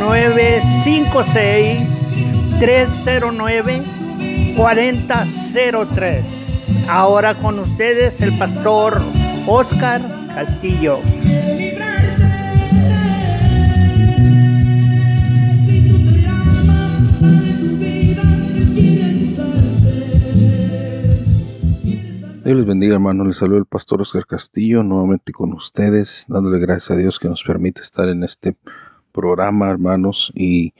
956-309-4003. Ahora con ustedes el pastor Oscar Castillo. Dios les bendiga, hermano. Les saluda el pastor Oscar Castillo, nuevamente con ustedes, dándole gracias a Dios que nos permite estar en este programa, hermanos, y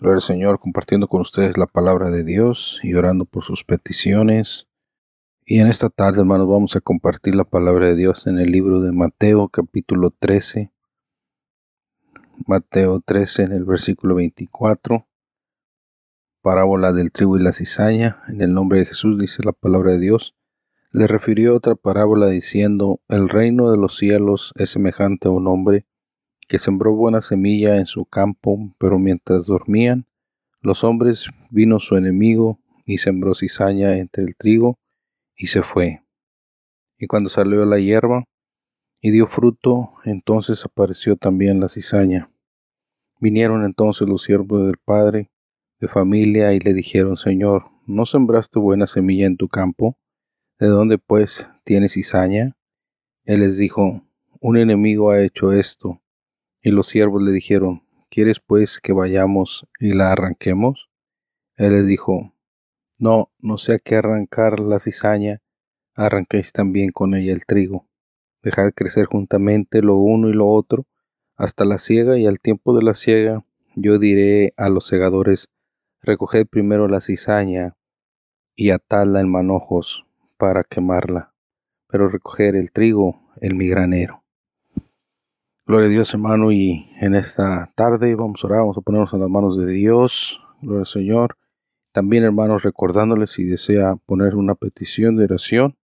al Señor, compartiendo con ustedes la palabra de Dios y orando por sus peticiones. Y en esta tarde, hermanos, vamos a compartir la palabra de Dios en el libro de Mateo, capítulo 13. Mateo 13, en el versículo 24. Parábola del trigo y la cizaña. En el nombre de Jesús dice la palabra de Dios le refirió otra parábola diciendo, El reino de los cielos es semejante a un hombre que sembró buena semilla en su campo, pero mientras dormían, los hombres vino su enemigo y sembró cizaña entre el trigo y se fue. Y cuando salió la hierba y dio fruto, entonces apareció también la cizaña. Vinieron entonces los siervos del padre de familia y le dijeron, Señor, ¿no sembraste buena semilla en tu campo? ¿De dónde pues tiene cizaña? Él les dijo, un enemigo ha hecho esto. Y los siervos le dijeron, ¿quieres pues que vayamos y la arranquemos? Él les dijo, no, no sea que arrancar la cizaña, arranquéis también con ella el trigo. Dejad crecer juntamente lo uno y lo otro hasta la siega y al tiempo de la siega yo diré a los segadores, recoged primero la cizaña y atadla en manojos para quemarla, pero recoger el trigo en mi granero. Gloria a Dios, hermano, y en esta tarde vamos a orar, vamos a ponernos en las manos de Dios. Gloria al Señor. También, hermanos, recordándoles si desea poner una petición de oración,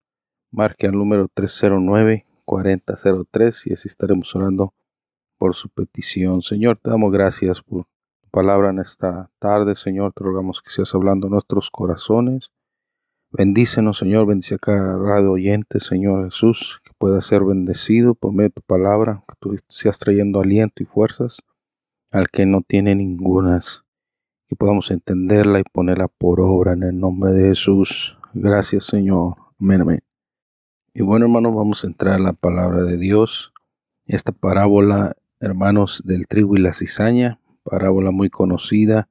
marque al número 309-4003 y así estaremos orando por su petición. Señor, te damos gracias por tu palabra en esta tarde. Señor, te rogamos que seas hablando en nuestros corazones. Bendícenos, Señor, bendice a cada radio oyente, Señor Jesús, pueda ser bendecido por medio de tu palabra, que tú seas trayendo aliento y fuerzas al que no tiene ningunas, que podamos entenderla y ponerla por obra en el nombre de Jesús. Gracias, Señor. Amén, amén. Y bueno, hermanos, vamos a entrar a la palabra de Dios. Esta parábola, hermanos, del trigo y la cizaña, parábola muy conocida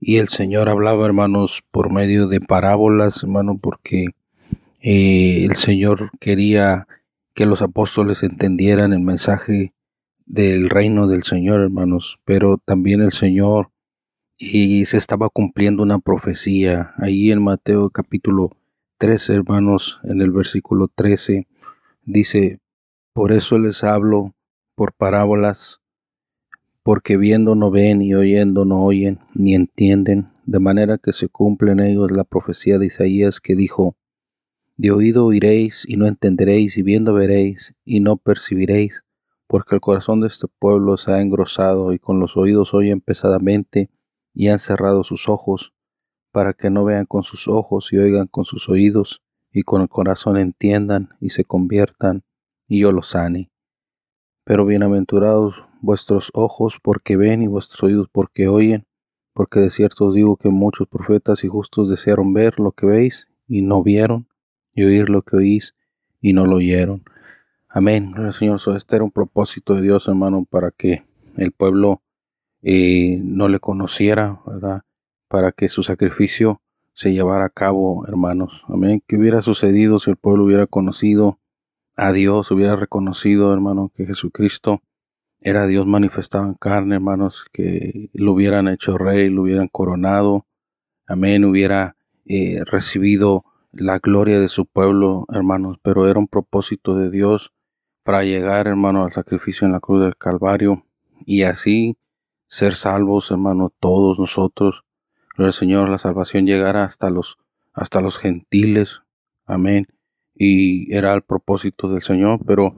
y el Señor hablaba, hermanos, por medio de parábolas, hermano, porque eh, el Señor quería que los apóstoles entendieran el mensaje del reino del Señor, hermanos, pero también el Señor y se estaba cumpliendo una profecía. Ahí en Mateo capítulo 13, hermanos, en el versículo 13, dice, por eso les hablo por parábolas, porque viendo no ven y oyendo no oyen ni entienden, de manera que se cumple en ellos la profecía de Isaías que dijo, de oído oiréis y no entenderéis, y viendo veréis y no percibiréis, porque el corazón de este pueblo se ha engrosado y con los oídos oyen pesadamente y han cerrado sus ojos, para que no vean con sus ojos y oigan con sus oídos, y con el corazón entiendan y se conviertan, y yo los sane. Pero bienaventurados vuestros ojos porque ven y vuestros oídos porque oyen, porque de cierto os digo que muchos profetas y justos desearon ver lo que veis y no vieron, y oír lo que oís y no lo oyeron. Amén. Señor, este era un propósito de Dios, hermano, para que el pueblo eh, no le conociera, ¿verdad? Para que su sacrificio se llevara a cabo, hermanos. Amén. ¿Qué hubiera sucedido si el pueblo hubiera conocido a Dios, hubiera reconocido, hermano, que Jesucristo era Dios manifestado en carne, hermanos, que lo hubieran hecho rey, lo hubieran coronado, amén, hubiera eh, recibido la gloria de su pueblo, hermanos, pero era un propósito de Dios para llegar, hermano, al sacrificio en la cruz del Calvario y así ser salvos, hermano, todos nosotros. Gloria al Señor, la salvación llegara hasta los, hasta los gentiles. Amén. Y era el propósito del Señor, pero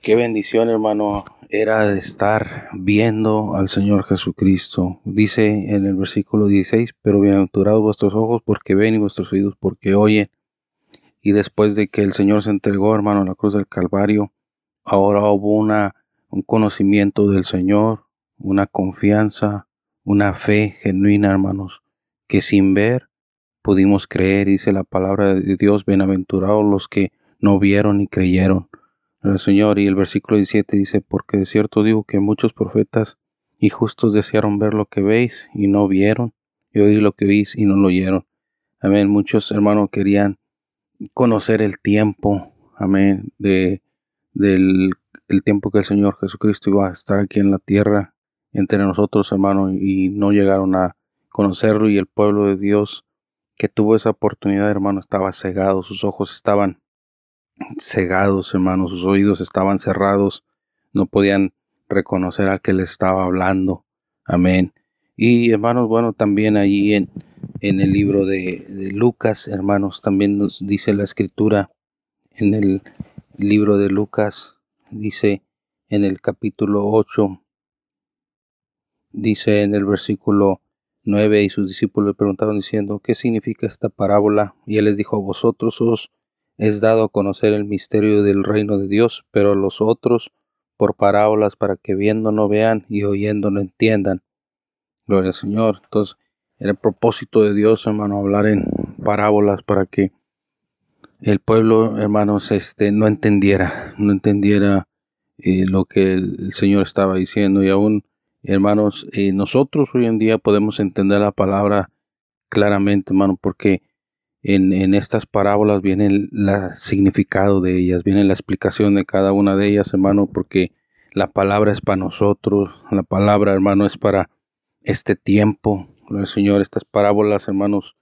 qué bendición, hermano, era de estar viendo al Señor Jesucristo. Dice en el versículo 16, pero bienaventurados vuestros ojos porque ven y vuestros oídos porque oyen. Y después de que el Señor se entregó, hermano, a la cruz del Calvario, ahora hubo una, un conocimiento del Señor, una confianza, una fe genuina, hermanos, que sin ver pudimos creer, dice la palabra de Dios, bienaventurados los que no vieron y creyeron. El Señor y el versículo 17 dice, porque de cierto digo que muchos profetas y justos desearon ver lo que veis y no vieron, y oír lo que oís y no lo oyeron. Amén. Muchos hermanos querían conocer el tiempo, amén, de, del el tiempo que el Señor Jesucristo iba a estar aquí en la tierra entre nosotros, hermanos, y no llegaron a conocerlo y el pueblo de Dios que tuvo esa oportunidad, hermano, estaba cegado, sus ojos estaban cegados, hermanos, sus oídos estaban cerrados, no podían reconocer al que les estaba hablando. Amén. Y hermanos, bueno, también allí en, en el libro de, de, Lucas, hermanos, también nos dice la escritura en el libro de Lucas, dice en el capítulo 8, dice en el versículo 9, y sus discípulos le preguntaron diciendo, ¿qué significa esta parábola? Y él les dijo, vosotros os es dado a conocer el misterio del reino de Dios, pero los otros por parábolas para que viendo no vean y oyendo no entiendan. Gloria al Señor. Entonces, era el propósito de Dios, hermano, hablar en parábolas para que el pueblo, hermanos, este, no entendiera, no entendiera eh, lo que el, Señor estaba diciendo. Y aún, hermanos, eh, nosotros hoy en día podemos entender la palabra claramente, hermano, porque en, estas parábolas viene el significado de ellas, viene la explicación de cada una de ellas, hermano, porque la palabra es para nosotros, la palabra, hermano, es para este tiempo. Señor, estas parábolas, hermanos,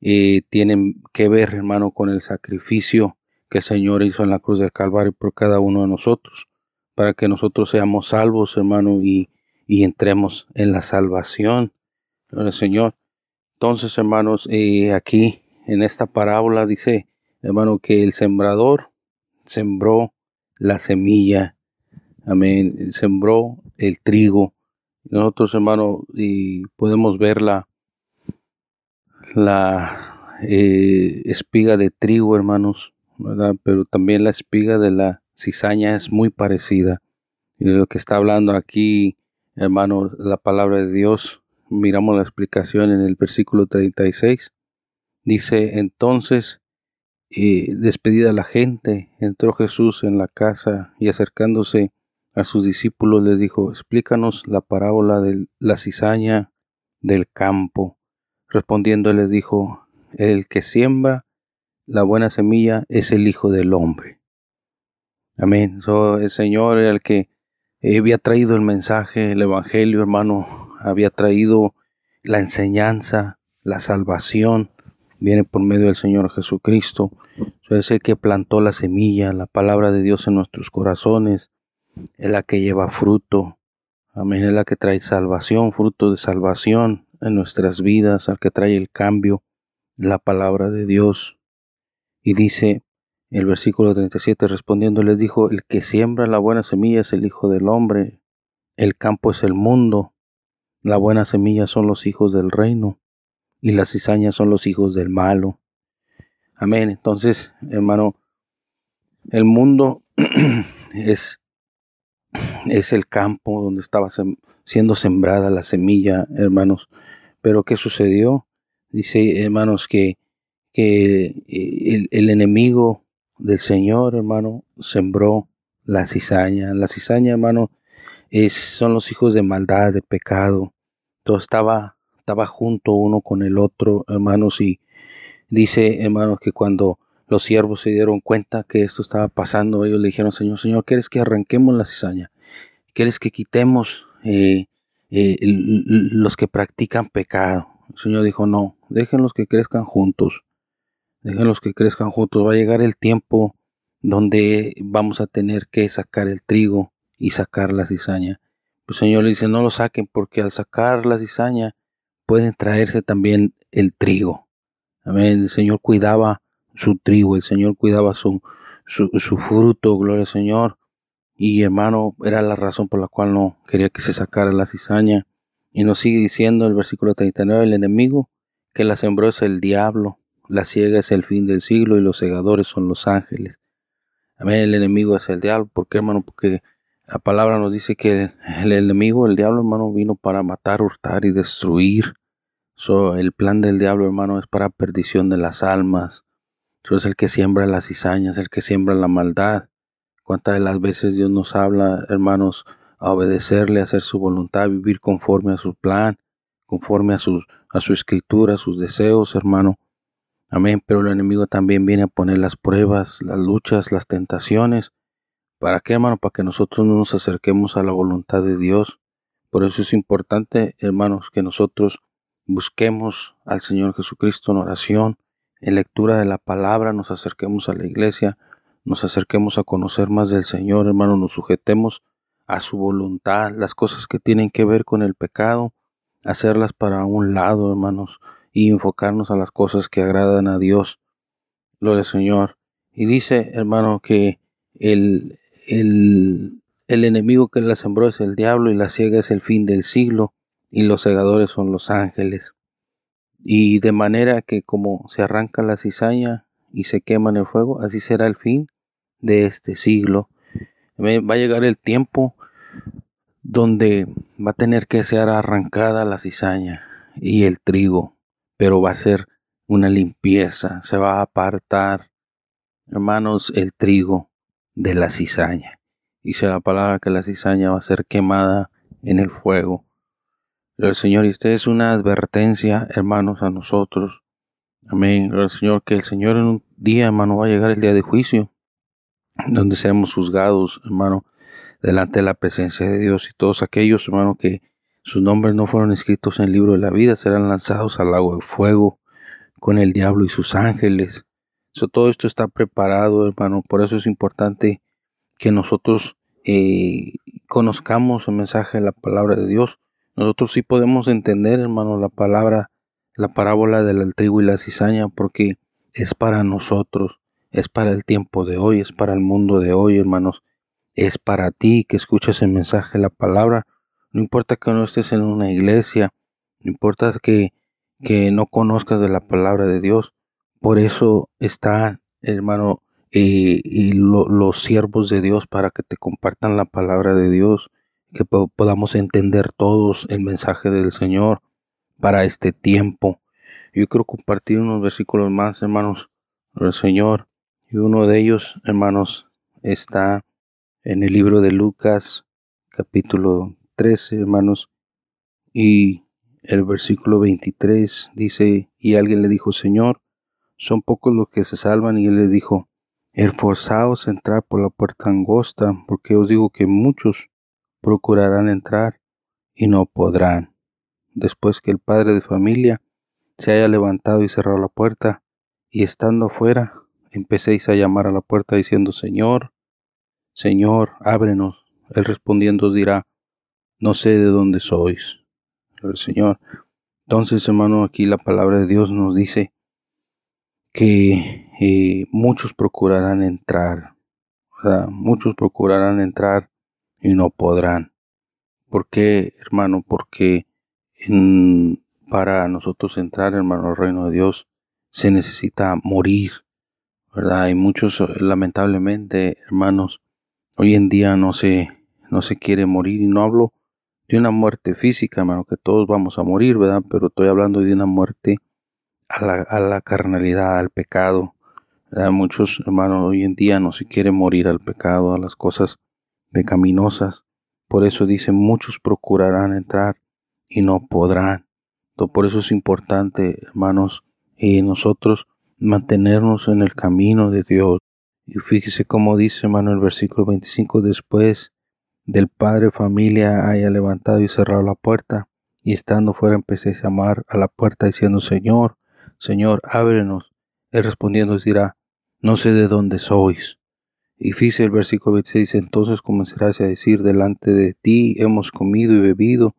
eh, tienen que ver, hermano, con el sacrificio que el Señor hizo en la cruz del Calvario por cada uno de nosotros, para que nosotros seamos salvos, hermano, y, y entremos en la salvación Señor. Entonces, hermanos, eh, aquí en esta parábola dice, hermano, que el sembrador sembró la semilla, amén, sembró el trigo. Nosotros, hermano, y podemos ver la, la eh, espiga de trigo, hermanos, ¿verdad? Pero también la espiga de la cizaña es muy parecida. Y lo que está hablando aquí, hermano, la palabra de Dios, miramos la explicación en el versículo 36 Dice entonces, y despedida la gente, entró Jesús en la casa y acercándose a sus discípulos les dijo, explícanos la parábola de la cizaña del campo. Respondiendo les dijo, el que siembra la buena semilla es el Hijo del Hombre. Amén. el Señor era el que había traído el mensaje, el Evangelio, hermano, había traído la enseñanza, la salvación, viene por medio del Señor Jesucristo. Es el que plantó la semilla, la palabra de Dios en nuestros corazones, es la que lleva fruto. Amén, es la que trae salvación, fruto de salvación en nuestras vidas, al que trae el cambio, la palabra de Dios. Y dice el versículo 37, respondiendo, les dijo, el que siembra la buena semilla es el Hijo del Hombre, el campo es el mundo, la buena semilla son los hijos del reino y las cizañas son los hijos del malo. Amén. Entonces, hermano, el mundo es, es el campo donde estaba siendo sembrada la semilla, hermanos. Pero ¿qué sucedió? Dice, hermanos, que, que eh, el, enemigo del Señor, hermano, sembró la cizaña. La cizaña, hermano, es, son los hijos de maldad, de pecado. Todo estaba estaba junto uno con el otro, hermanos, y dice, hermanos, que cuando los siervos se dieron cuenta que esto estaba pasando, ellos le dijeron, Señor, Señor, ¿quieres que arranquemos la cizaña? ¿Quieres que quitemos eh, eh, los que practican pecado? El Señor dijo, no, déjenlos que crezcan juntos, déjenlos que crezcan juntos, va a llegar el tiempo donde vamos a tener que sacar el trigo y sacar la cizaña. Pues Señor le dice, no lo saquen porque al sacar la cizaña pueden traerse también el trigo. Amén. El Señor cuidaba su trigo, el Señor cuidaba su, su, fruto, gloria al Señor. Y hermano, era la razón por la cual no quería que se sacara la cizaña. Y nos sigue diciendo el versículo 39, el enemigo que la sembró es el diablo, la ciega es el fin del siglo y los segadores son los ángeles. Amén, el enemigo es el diablo. ¿Por qué, hermano? Porque la palabra nos dice que el enemigo, el diablo, hermano, vino para matar, hurtar y destruir. So, el plan del diablo, hermano, es para perdición de las almas. Eso es el que siembra las cizañas, el que siembra la maldad. Cuántas de las veces Dios nos habla, hermanos, a obedecerle, a hacer su voluntad, a vivir conforme a su plan, conforme a, a su escritura, a sus deseos, hermano. Amén. Pero el enemigo también viene a poner las pruebas, las luchas, las tentaciones. ¿Para qué, hermano? Para que nosotros no nos acerquemos a la voluntad de Dios. Por eso es importante, hermanos, que nosotros busquemos al Señor Jesucristo en oración, en lectura de la palabra, nos acerquemos a la iglesia, nos acerquemos a conocer más del Señor, hermano, nos sujetemos a su voluntad, las cosas que tienen que ver con el pecado, hacerlas para un lado, hermanos, y enfocarnos a las cosas que agradan a Dios. Gloria al Señor. Y dice, hermano, que el, el, el enemigo que la sembró es el diablo y la ciega es el fin del siglo y los segadores son los ángeles. Y de manera que como se arranca la cizaña y se quema en el fuego, así será el fin de este siglo. Va a llegar el tiempo donde va a tener que ser arrancada la cizaña y el trigo, pero va a ser una limpieza, se va a apartar, hermanos, el trigo de la cizaña. Dice la palabra que la cizaña va a ser quemada en el fuego. El Señor, y esta es una advertencia, hermanos, a nosotros. Amén. El Señor, que el Señor en un día, hermano, va a llegar el día de juicio, donde seremos juzgados, hermano, delante de la presencia de Dios. Y todos aquellos, hermano, que sus nombres no fueron escritos en el libro de la vida, serán lanzados al lago de fuego con el diablo y sus ángeles. Eso, todo esto está preparado, hermano. Por eso es importante que nosotros eh, conozcamos el mensaje de la palabra de Dios nosotros sí podemos entender, hermano, la palabra, la parábola del trigo y la cizaña, porque es para nosotros, es para el tiempo de hoy, es para el mundo de hoy, hermanos. Es para ti que escuches el mensaje, la palabra. No importa que no estés en una iglesia, no importa que, que no conozcas de la palabra de Dios. Por eso está, hermano, eh, y los siervos de Dios para que te compartan la palabra de Dios que podamos entender todos el mensaje del Señor para este tiempo. Yo quiero compartir unos versículos más, hermanos, del Señor. Y uno de ellos, hermanos, está en el libro de Lucas, capítulo 13, hermanos. Y el versículo 23 dice, y alguien le dijo, Señor, son pocos los que se salvan. Y él le dijo, esforzaos a entrar por la puerta angosta, porque os digo que muchos procurarán entrar y no podrán. Después que el padre de familia se haya levantado y cerrado la puerta, y estando afuera, empecéis a llamar a la puerta diciendo, Señor, Señor, ábrenos. Él respondiendo os dirá, no sé de dónde sois. El Señor. Entonces, hermano, aquí la palabra de Dios nos dice que eh, muchos procurarán entrar. O sea, muchos procurarán entrar y no podrán. ¿Por qué, hermano? Porque para nosotros entrar, hermano, al reino de Dios se necesita morir, ¿verdad? Hay muchos, lamentablemente, hermanos, hoy en día no se, no se quiere morir y no hablo de una muerte física, hermano, que todos vamos a morir, ¿verdad? Pero estoy hablando de una muerte a la, a la carnalidad, al pecado. Muchos hermanos hoy en día no se quiere morir al pecado, a las cosas pecaminosas. Por eso dice, muchos procurarán entrar y no podrán. Por eso es importante, hermanos, y nosotros mantenernos en el camino de Dios. Y fíjese cómo dice, hermano, el versículo 25, después del padre familia haya levantado y cerrado la puerta, y estando fuera empecé a llamar a la puerta diciendo, Señor, Señor, ábrenos. Él respondiendo dirá, no sé de dónde sois. Y dice el versículo 26, entonces comenzarás a decir delante de ti hemos comido y bebido,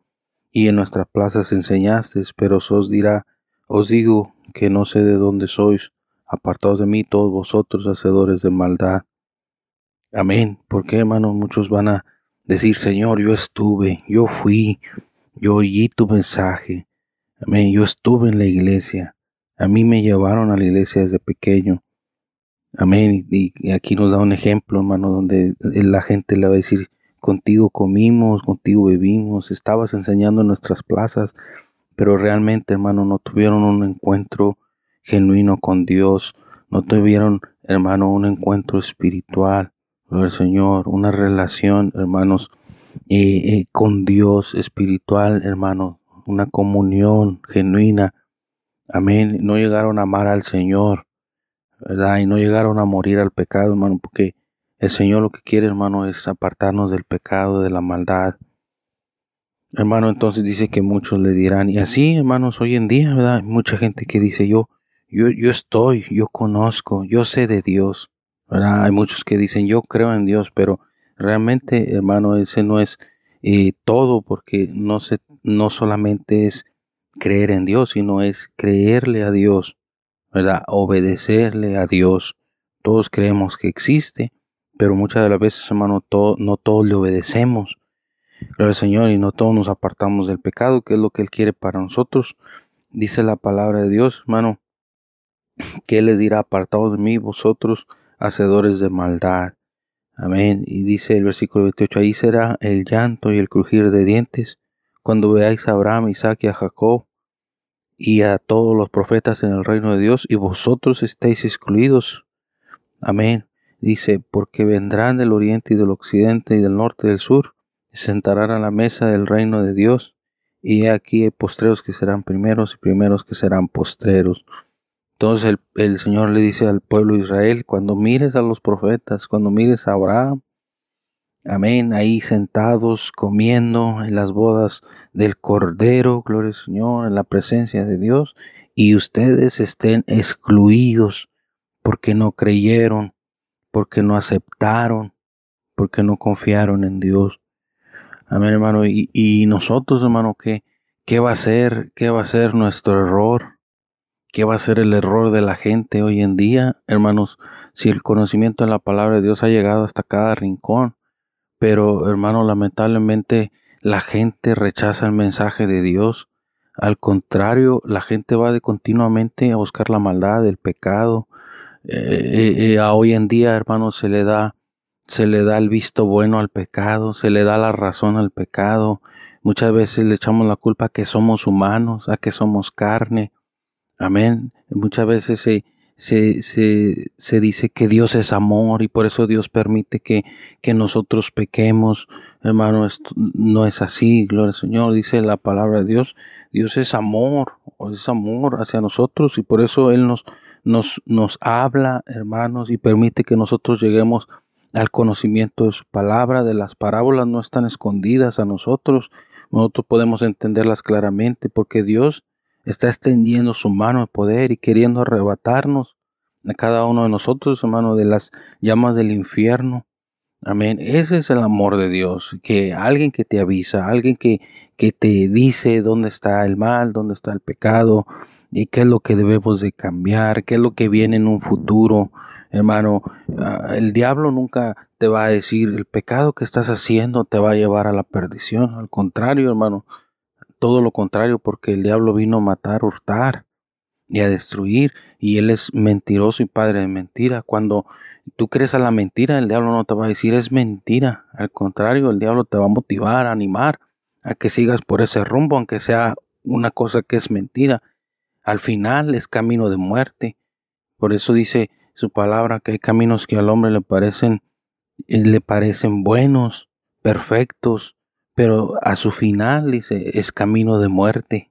y en nuestras plazas enseñaste, pero os dirá, os digo que no sé de dónde sois, apartados de mí todos vosotros hacedores de maldad. Amén. Porque hermanos, muchos van a decir, Señor, yo estuve, yo fui, yo oí tu mensaje. Amén. Yo estuve en la iglesia. A mí me llevaron a la iglesia desde pequeño. Amén. Y aquí nos da un ejemplo, hermano, donde la gente le va a decir, contigo comimos, contigo bebimos, estabas enseñando en nuestras plazas, pero realmente, hermano, no tuvieron un encuentro genuino con Dios, no tuvieron, hermano, un encuentro espiritual, el Señor, una relación, hermanos, eh, eh, con Dios espiritual, hermano, una comunión genuina. Amén. No llegaron a amar al Señor. Y no llegaron a morir al pecado, hermano, porque el Señor lo que quiere, hermano, es apartarnos del pecado, de la maldad. Hermano, entonces dice que muchos le dirán, y así, hermanos, hoy en día, ¿verdad? Hay mucha gente que dice, yo, yo, yo estoy, yo conozco, yo sé de Dios, ¿verdad? Hay muchos que dicen, yo creo en Dios, pero realmente, hermano, ese no es eh, todo, porque no, se, no solamente es creer en Dios, sino es creerle a Dios. ¿Verdad? Obedecerle a Dios. Todos creemos que existe, pero muchas de las veces, hermano, no todos le obedecemos. al Señor, y no todos nos apartamos del pecado, que es lo que Él quiere para nosotros. Dice la palabra de Dios, hermano, que Él les dirá, apartados de mí, vosotros, hacedores de maldad. Amén. Y dice el versículo 28, ahí será el llanto y el crujir de dientes, cuando veáis a Abraham, Isaac y a Jacob, y a todos los profetas en el reino de Dios, y vosotros estáis excluidos. Amén. Dice, porque vendrán del oriente y del occidente y del norte y del sur, y sentarán a la mesa del reino de Dios, y aquí hay postreros que serán primeros y primeros que serán postreros. Entonces el, el Señor le dice al pueblo de Israel, cuando mires a los profetas, cuando mires a Abraham, Amén. Ahí sentados comiendo en las bodas del Cordero, gloria al Señor, en la presencia de Dios, y ustedes estén excluidos porque no creyeron, porque no aceptaron, porque no confiaron en Dios. Amén, hermano. Y, nosotros, hermano, ¿qué, ¿qué va a ser? ¿Qué va a ser nuestro error? ¿Qué va a ser el error de la gente hoy en día, hermanos? Si el conocimiento de la palabra de Dios ha llegado hasta cada rincón, pero hermano, lamentablemente la gente rechaza el mensaje de Dios. Al contrario, la gente va de continuamente a buscar la maldad, el pecado. Eh, eh, eh, a hoy en día, hermano, se le da se le da el visto bueno al pecado, se le da la razón al pecado. Muchas veces le echamos la culpa a que somos humanos, a que somos carne. Amén. Muchas veces se, se, se, se, dice que Dios es amor y por eso Dios permite que, que nosotros pequemos. Hermano, no es así, gloria al Señor, dice la palabra de Dios. Dios es amor, es amor hacia nosotros y por eso Él nos, nos, nos habla, hermanos, y permite que nosotros lleguemos al conocimiento de su palabra, de las parábolas no están escondidas a nosotros, nosotros podemos entenderlas claramente porque Dios está extendiendo su mano de poder y queriendo arrebatarnos a cada uno de nosotros, hermano, de las llamas del infierno. Amén. Ese es el amor de Dios, que alguien que te avisa, alguien que, que te dice dónde está el mal, dónde está el pecado y qué es lo que debemos de cambiar, qué es lo que viene en un futuro. Hermano, ah, el diablo nunca te va a decir el pecado que estás haciendo te va a llevar a la perdición. Al contrario, hermano, todo lo contrario, porque el diablo vino a matar, hurtar y a destruir, y él es mentiroso y padre de mentira. Cuando tú crees a la mentira, el diablo no te va a decir es mentira, al contrario, el diablo te va a motivar, a animar a que sigas por ese rumbo, aunque sea una cosa que es mentira. Al final es camino de muerte. Por eso dice su palabra que hay caminos que al hombre le parecen le parecen buenos, perfectos, pero a su final dice es camino de muerte.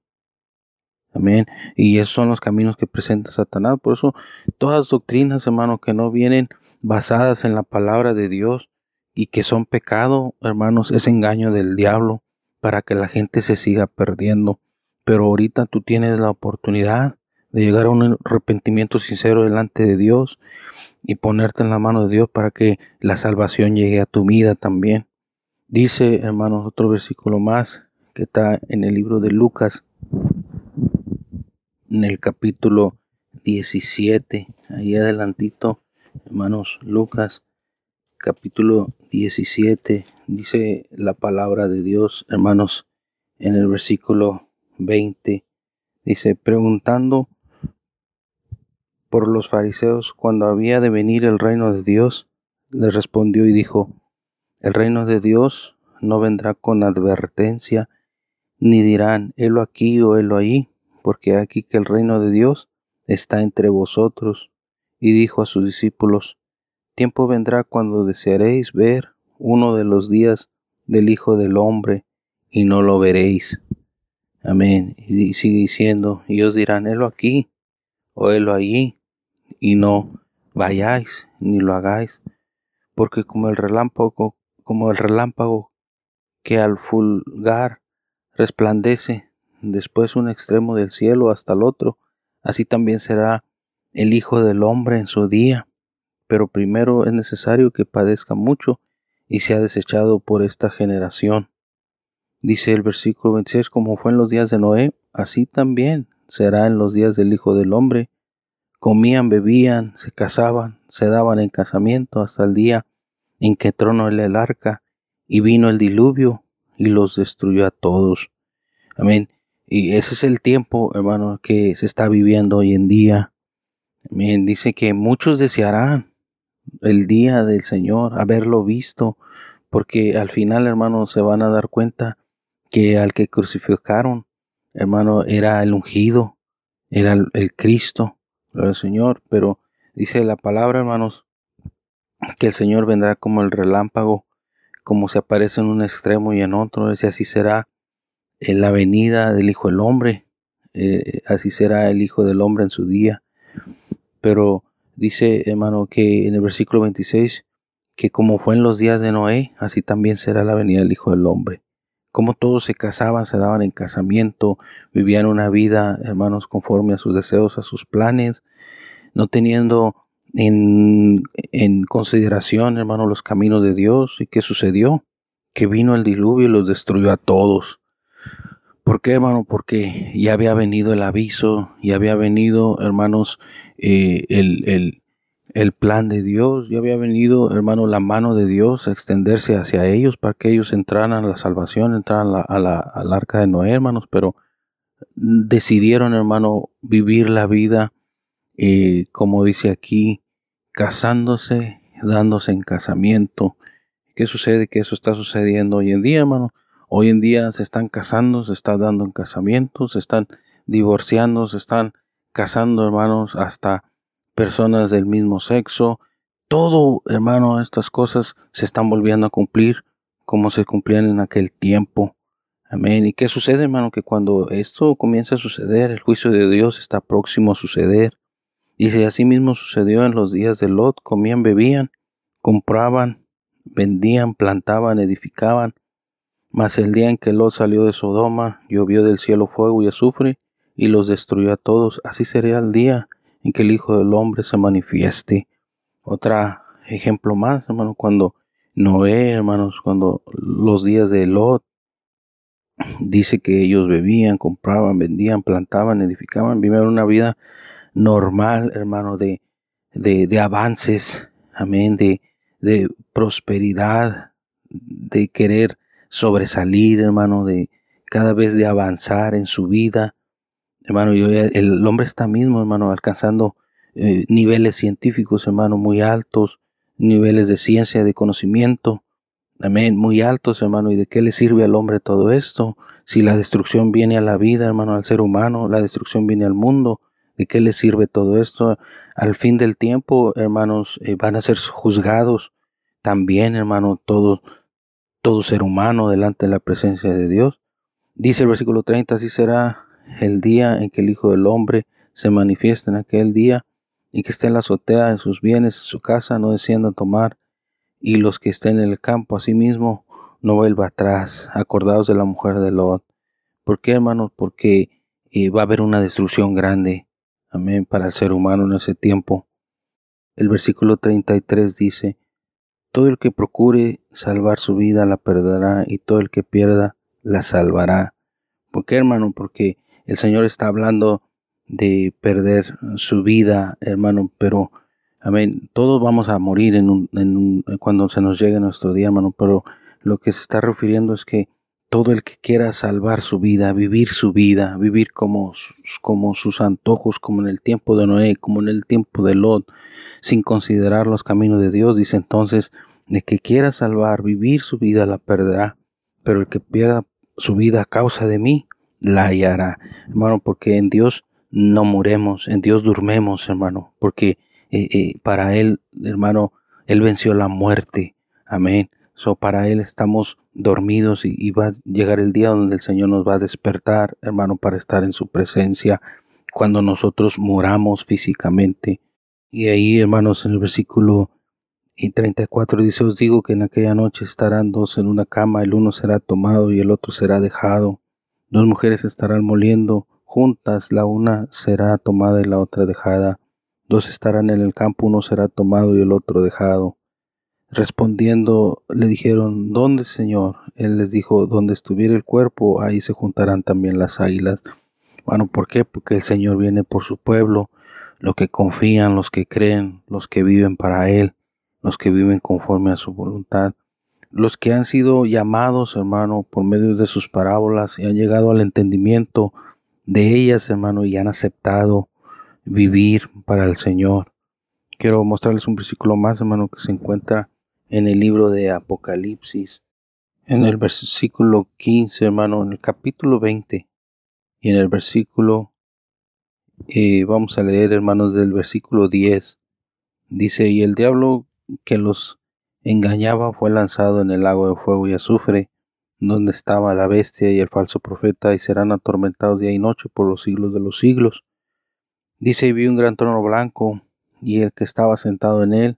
Amén. Y esos son los caminos que presenta Satanás. Por eso todas doctrinas, hermano, que no vienen basadas en la palabra de Dios y que son pecado, hermanos, es engaño del diablo para que la gente se siga perdiendo. Pero ahorita tú tienes la oportunidad de llegar a un arrepentimiento sincero delante de Dios y ponerte en la mano de Dios para que la salvación llegue a tu vida también. Dice, hermanos, otro versículo más que está en el libro de Lucas, en el capítulo 17, ahí adelantito, hermanos, Lucas, capítulo 17, dice la palabra de Dios, hermanos, en el versículo 20, dice, preguntando por los fariseos cuando había de venir el reino de Dios, le respondió y dijo, el reino de Dios no vendrá con advertencia, ni dirán, helo aquí o helo allí, porque aquí que el reino de Dios está entre vosotros. Y dijo a sus discípulos, tiempo vendrá cuando desearéis ver uno de los días del Hijo del Hombre, y no lo veréis. Amén. Y sigue diciendo, y os dirán, helo aquí o helo allí, y no vayáis ni lo hagáis, porque como el relámpago, como el relámpago que al fulgar resplandece después un extremo del cielo hasta el otro, así también será el Hijo del Hombre en su día. Pero primero es necesario que padezca mucho y sea desechado por esta generación. Dice el versículo 26, como fue en los días de Noé, así también será en los días del Hijo del Hombre comían, bebían, se casaban, se daban en casamiento hasta el día en que tronó el arca y vino el diluvio y los destruyó a todos. Amén. Y ese es el tiempo, hermano, que se está viviendo hoy en día. Amén. Dice que muchos desearán el día del Señor, haberlo visto, porque al final, hermano, se van a dar cuenta que al que crucificaron, hermano, era el ungido, era el Cristo, el Señor, pero dice la palabra, hermanos, que el Señor vendrá como el relámpago, como se aparece en un extremo y en otro, y así será en la venida del Hijo del Hombre, eh, así será el Hijo del Hombre en su día. Pero dice, hermano, que en el versículo 26, que como fue en los días de Noé, así también será la venida del Hijo del Hombre como todos se casaban, se daban en casamiento, vivían una vida, hermanos, conforme a sus deseos, a sus planes, no teniendo en, consideración, hermanos, los caminos de Dios. ¿Y qué sucedió? Que vino el diluvio y los destruyó a todos. ¿Por qué, hermano? Porque ya había venido el aviso, ya había venido, hermanos, eh, el, el, el plan de Dios, ya había venido, hermano, la mano de Dios a extenderse hacia ellos para que ellos entraran a la salvación, entraran a la, al arca de Noé, hermanos, pero decidieron, hermano, vivir la vida, eh, como dice aquí, casándose, dándose en casamiento. ¿Qué sucede? Que eso está sucediendo hoy en día, hermano. Hoy en día se están casando, se están dando en casamiento, se están divorciando, se están casando, hermanos, hasta personas del mismo sexo, todo, hermano, estas cosas se están volviendo a cumplir como se cumplían en aquel tiempo. Amén. ¿Y qué sucede, hermano? Que cuando esto comienza a suceder, el juicio de Dios está próximo a suceder. Y si así mismo sucedió en los días de Lot, comían, bebían, compraban, vendían, plantaban, edificaban. Mas el día en que Lot salió de Sodoma, llovió del cielo fuego y azufre, y los destruyó a todos. Así sería el día en que el Hijo del Hombre se manifieste. Otro ejemplo más, hermano, cuando Noé, hermanos, cuando los días de Lot, dice que ellos bebían, compraban, vendían, plantaban, edificaban, vivían una vida normal, hermano, de, de, avances, amén, de, de prosperidad, de querer sobresalir, hermano, de cada vez de avanzar en su vida, hermano, yo, el hombre está mismo, hermano, alcanzando eh, niveles científicos, hermano, muy altos, niveles de ciencia, de conocimiento, amén, muy altos, hermano, ¿y de qué le sirve al hombre todo esto? Si la destrucción viene a la vida, hermano, al ser humano, la destrucción viene al mundo, ¿de qué le sirve todo esto? Al fin del tiempo, hermanos, eh, van a ser juzgados también, hermano, todo, todo ser humano delante de la presencia de Dios. Dice el versículo 30, así será el día en que el Hijo del Hombre se manifieste en aquel día y que esté en la azotea, en sus bienes, en su casa, no descienda a tomar, y los que estén en el campo asimismo, no vuelva atrás, acordados de la mujer de Lot. ¿Por qué, hermanos? Porque eh, va a haber una destrucción grande. Amén, para el ser humano en ese tiempo. El versículo 33 dice, todo el que procure salvar su vida la perderá y todo el que pierda la salvará. ¿Por qué, hermano? Porque el Señor está hablando de perder su vida, hermano, pero, amén, todos vamos a morir cuando se nos llegue nuestro día, hermano, pero lo que se está refiriendo es que todo el que quiera salvar su vida, vivir su vida, vivir como, como sus antojos, como en el tiempo de Noé, como en el tiempo de Lot, sin considerar los caminos de Dios, dice entonces, el que quiera salvar, vivir su vida, la perderá, pero el que pierda su vida a causa de mí, la hallará, hermano, porque en Dios no muremos, en Dios durmemos, hermano, porque eh, eh, para Él, hermano, Él venció la muerte, amén. So, para Él estamos dormidos y, va a llegar el día donde el Señor nos va a despertar, hermano, para estar en su presencia cuando nosotros muramos físicamente. Y ahí, hermanos, en el versículo 34 dice, os digo que en aquella noche estarán dos en una cama, el uno será tomado y el otro será dejado. Dos mujeres estarán moliendo juntas, la una será tomada y la otra dejada. Dos estarán en el campo, uno será tomado y el otro dejado. Respondiendo le dijeron, ¿dónde, Señor? Él les dijo, donde estuviera el cuerpo, ahí se juntarán también las águilas. Bueno, ¿por qué? Porque el Señor viene por su pueblo, los que confían, los que creen, los que viven para Él, los que viven conforme a su voluntad, los que han sido llamados, hermano, por medio de sus parábolas y han llegado al entendimiento de ellas, hermano, y han aceptado vivir para el Señor. Quiero mostrarles un versículo más, hermano, que se encuentra en el libro de Apocalipsis, en el versículo 15, hermano, en el capítulo 20 y en el versículo, eh, vamos a leer, hermanos, del versículo 10. Dice, y el diablo que los engañaba fue lanzado en el lago de fuego y azufre, donde estaba la bestia y el falso profeta, y serán atormentados día y noche por los siglos de los siglos. Dice, y vi un gran trono blanco, y el que estaba sentado en él,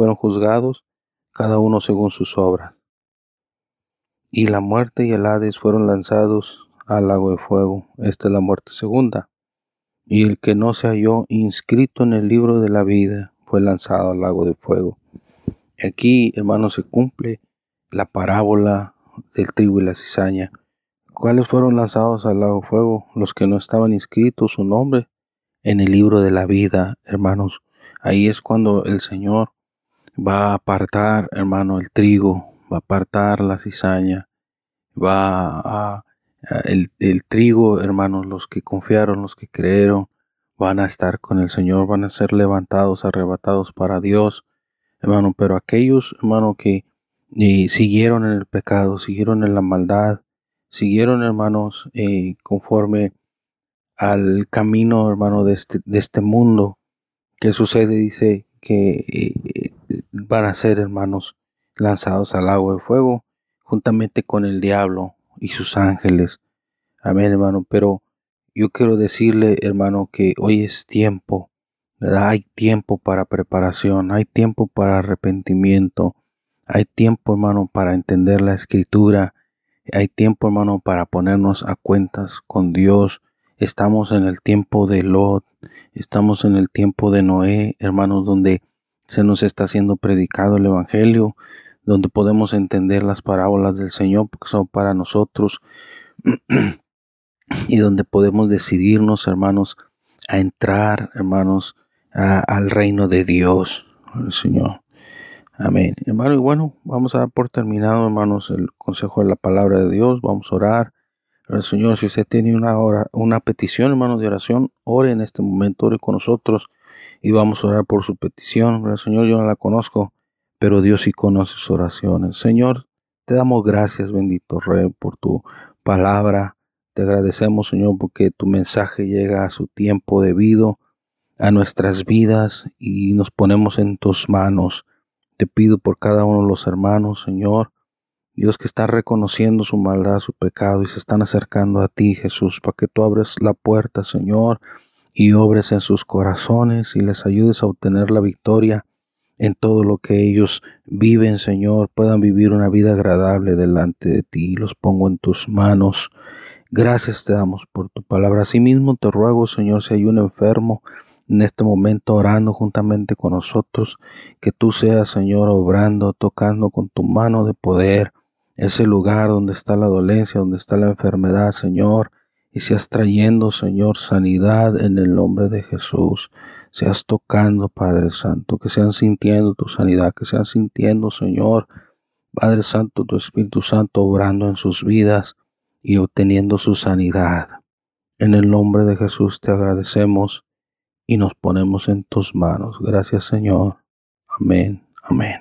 fueron juzgados, cada uno según sus obras. Y la muerte y el Hades fueron lanzados al lago de fuego. Esta es la muerte segunda. Y el que no se halló inscrito en el libro de la vida fue lanzado al lago de fuego. Aquí, hermanos, se cumple la parábola del trigo y la cizaña. ¿Cuáles fueron lanzados al lago de fuego? Los que no estaban inscritos su nombre en el libro de la vida, hermanos. Ahí es cuando el Señor va a apartar, hermano, el trigo, va a apartar la cizaña, va a, el, el, trigo, hermanos, los que confiaron, los que creyeron, van a estar con el Señor, van a ser levantados, arrebatados para Dios, hermano, pero aquellos, hermano, que siguieron en el pecado, siguieron en la maldad, siguieron, hermanos, eh, conforme al camino, hermano, de este, de este mundo, ¿qué sucede? Dice que eh, van a ser, hermanos, lanzados al agua de fuego, juntamente con el diablo y sus ángeles. Amén, hermano. Pero yo quiero decirle, hermano, que hoy es tiempo, Hay tiempo para preparación, hay tiempo para arrepentimiento, hay tiempo, hermano, para entender la escritura, hay tiempo, hermano, para ponernos a cuentas con Dios. Estamos en el tiempo de Lot, estamos en el tiempo de Noé, hermanos, donde se nos está haciendo predicado el Evangelio, donde podemos entender las parábolas del Señor, porque son para nosotros, y donde podemos decidirnos, hermanos, a entrar, hermanos, al reino de Dios, el Señor. Amén. Hermano, y bueno, vamos a dar por terminado, hermanos, el consejo de la palabra de Dios. Vamos a orar. El Señor, si usted tiene una, hora, una petición, hermanos, de oración, ore en este momento, ore con nosotros y vamos a orar por su petición. Señor, yo no la conozco, pero Dios sí conoce sus oraciones. Señor, te damos gracias, bendito Rey, por tu palabra. Te agradecemos, Señor, porque tu mensaje llega a su tiempo debido. a nuestras vidas y nos ponemos en tus manos. Te pido por cada uno de los hermanos, Señor, Dios que está reconociendo su maldad, su pecado y se están acercando a ti, Jesús, para que tú abres la puerta, Señor, y obres en sus corazones y les ayudes a obtener la victoria en todo lo que ellos viven, Señor, puedan vivir una vida agradable delante de ti. Los pongo en tus manos. Gracias te damos por tu palabra. Asimismo te ruego, Señor, si hay un enfermo en este momento orando juntamente con nosotros, que tú seas, Señor, obrando, tocando con tu mano de poder ese lugar donde está la dolencia, donde está la enfermedad, Señor, y seas trayendo, Señor, sanidad en el nombre de Jesús seas tocando, Padre Santo, que sean sintiendo tu sanidad, que sean sintiendo, Señor, Padre Santo, tu Espíritu Santo obrando en sus vidas y obteniendo su sanidad. En el nombre de Jesús te agradecemos y nos ponemos en tus manos. Gracias, Señor. Amén. Amén.